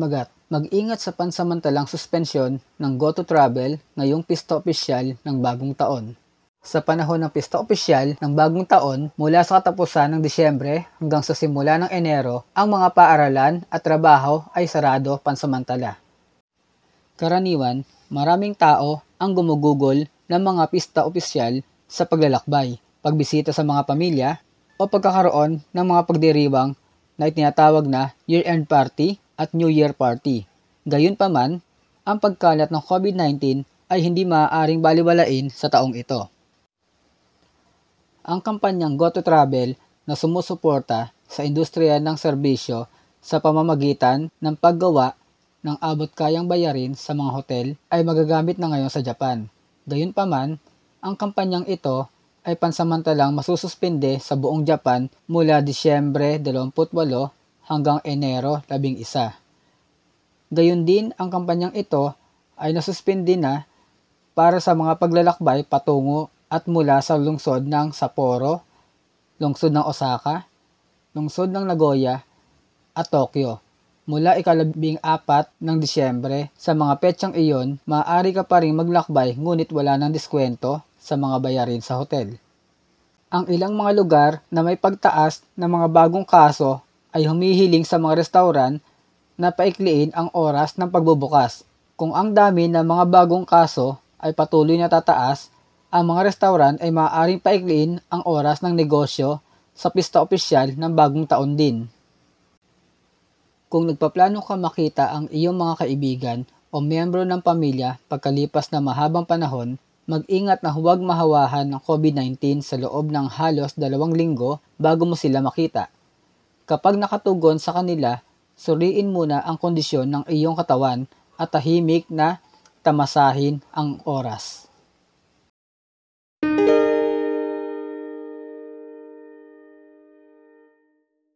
Magat, mag-ingat sa pansamantalang suspensyon ng Go to Travel ngayong pista opisyal ng bagong taon. Sa panahon ng pista opisyal ng bagong taon, mula sa katapusan ng Disyembre hanggang sa simula ng Enero, ang mga paaralan at trabaho ay sarado pansamantala. Karaniwan, maraming tao ang gumugugol ng mga pista opisyal sa paglalakbay, pagbisita sa mga pamilya, o pagkakaroon ng mga pagdiriwang na itinatawag na year-end party at New Year party. Gayunpaman, ang pagkalat ng COVID-19 ay hindi maaaring baliwalain sa taong ito ang kampanyang Go to Travel na sumusuporta sa industriya ng serbisyo sa pamamagitan ng paggawa ng abot kayang bayarin sa mga hotel ay magagamit na ngayon sa Japan. Gayunpaman, ang kampanyang ito ay pansamantalang masususpinde sa buong Japan mula Disyembre 28 hanggang Enero 11. Gayun din ang kampanyang ito ay nasuspindi na para sa mga paglalakbay patungo at mula sa lungsod ng Sapporo, lungsod ng Osaka, lungsod ng Nagoya, at Tokyo. Mula ikalabing apat ng Disyembre, sa mga petsang iyon, maaari ka pa rin maglakbay ngunit wala ng diskwento sa mga bayarin sa hotel. Ang ilang mga lugar na may pagtaas ng mga bagong kaso ay humihiling sa mga restauran na paikliin ang oras ng pagbubukas. Kung ang dami ng mga bagong kaso ay patuloy na tataas, ang mga restaurant ay maaaring paikliin ang oras ng negosyo sa pista opisyal ng bagong taon din. Kung nagpaplano ka makita ang iyong mga kaibigan o miyembro ng pamilya pagkalipas na mahabang panahon, mag-ingat na huwag mahawahan ng COVID-19 sa loob ng halos dalawang linggo bago mo sila makita. Kapag nakatugon sa kanila, suriin muna ang kondisyon ng iyong katawan at tahimik na tamasahin ang oras.